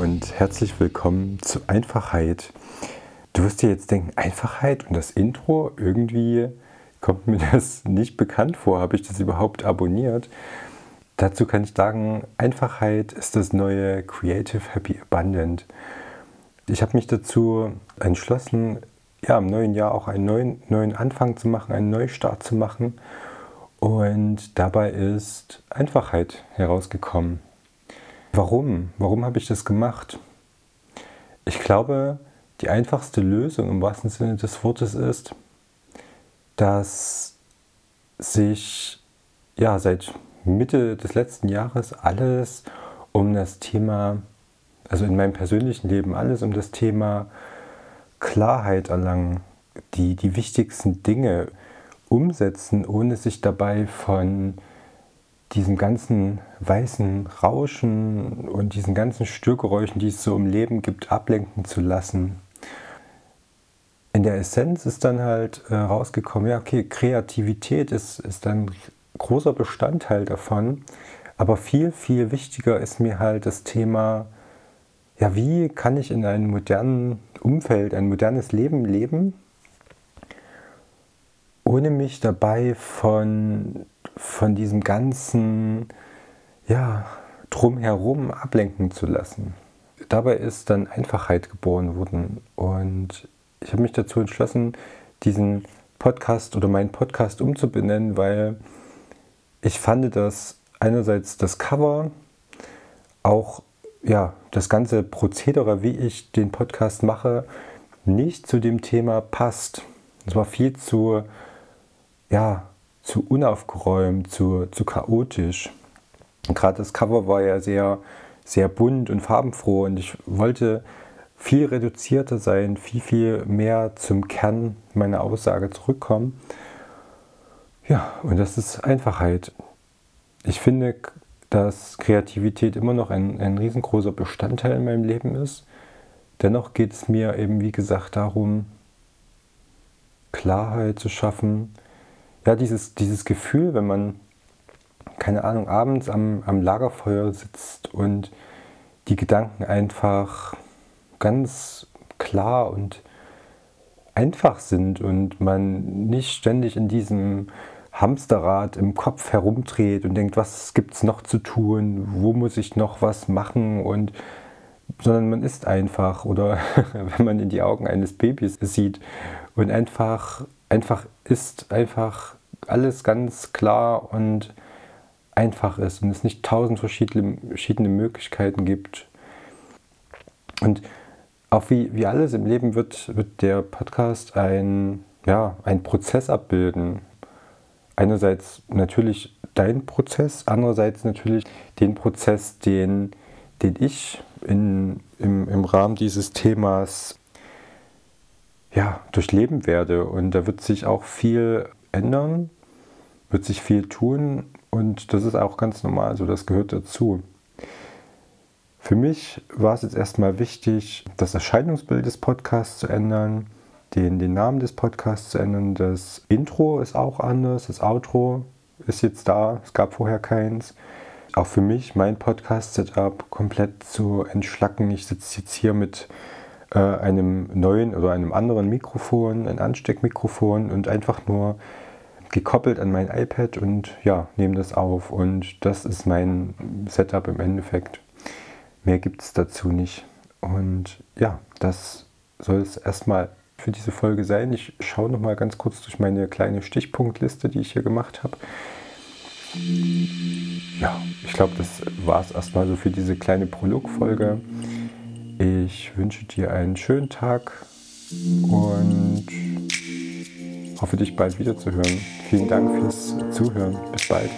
und herzlich willkommen zu Einfachheit. Du wirst dir jetzt denken, Einfachheit und das Intro, irgendwie kommt mir das nicht bekannt vor. Habe ich das überhaupt abonniert? Dazu kann ich sagen, Einfachheit ist das neue Creative Happy Abundant. Ich habe mich dazu entschlossen, ja, im neuen Jahr auch einen neuen, neuen Anfang zu machen, einen Neustart zu machen. Und dabei ist Einfachheit herausgekommen. Warum? Warum habe ich das gemacht? Ich glaube, die einfachste Lösung im wahrsten Sinne des Wortes ist, dass sich ja seit Mitte des letzten Jahres alles um das Thema, also in meinem persönlichen Leben, alles um das Thema Klarheit erlangen, die, die wichtigsten Dinge umsetzen, ohne sich dabei von diesem ganzen weißen Rauschen und diesen ganzen Störgeräuschen, die es so im Leben gibt, ablenken zu lassen. In der Essenz ist dann halt äh, rausgekommen, ja, okay, Kreativität ist, ist ein großer Bestandteil davon, aber viel, viel wichtiger ist mir halt das Thema, ja, wie kann ich in einem modernen Umfeld, ein modernes Leben leben, ohne mich dabei von von diesem ganzen, ja, drumherum ablenken zu lassen. Dabei ist dann Einfachheit geboren worden und ich habe mich dazu entschlossen, diesen Podcast oder meinen Podcast umzubenennen, weil ich fand, dass einerseits das Cover, auch ja, das ganze Prozedere, wie ich den Podcast mache, nicht zu dem Thema passt. Es war viel zu ja, zu unaufgeräumt, zu, zu chaotisch. Gerade das Cover war ja sehr, sehr bunt und farbenfroh und ich wollte viel reduzierter sein, viel, viel mehr zum Kern meiner Aussage zurückkommen. Ja, und das ist Einfachheit. Ich finde, dass Kreativität immer noch ein, ein riesengroßer Bestandteil in meinem Leben ist. Dennoch geht es mir eben, wie gesagt, darum, Klarheit zu schaffen, ja, dieses, dieses Gefühl, wenn man, keine Ahnung, abends am, am Lagerfeuer sitzt und die Gedanken einfach ganz klar und einfach sind und man nicht ständig in diesem Hamsterrad im Kopf herumdreht und denkt, was gibt es noch zu tun, wo muss ich noch was machen und sondern man ist einfach oder wenn man in die Augen eines Babys sieht und einfach einfach ist, einfach alles ganz klar und einfach ist und es nicht tausend verschiedene, verschiedene Möglichkeiten gibt. Und auch wie, wie alles im Leben wird, wird der Podcast ein, ja, ein Prozess abbilden. Einerseits natürlich dein Prozess, andererseits natürlich den Prozess, den, den ich in, im, im Rahmen dieses Themas ja, durchleben werde. Und da wird sich auch viel ändern, wird sich viel tun und das ist auch ganz normal, so das gehört dazu. Für mich war es jetzt erstmal wichtig, das Erscheinungsbild des Podcasts zu ändern, den, den Namen des Podcasts zu ändern. Das Intro ist auch anders, das Outro ist jetzt da, es gab vorher keins. Auch für mich, mein Podcast-Setup komplett zu entschlacken. Ich sitze jetzt hier mit äh, einem neuen oder einem anderen Mikrofon, ein Ansteckmikrofon und einfach nur gekoppelt an mein iPad und ja, nehme das auf. Und das ist mein Setup im Endeffekt. Mehr gibt es dazu nicht. Und ja, das soll es erstmal für diese Folge sein. Ich schaue noch mal ganz kurz durch meine kleine Stichpunktliste, die ich hier gemacht habe. Ja, ich glaube, das war es erstmal so für diese kleine Prolog-Folge. Ich wünsche dir einen schönen Tag und hoffe dich bald wieder zu hören. Vielen Dank fürs Zuhören. Bis bald.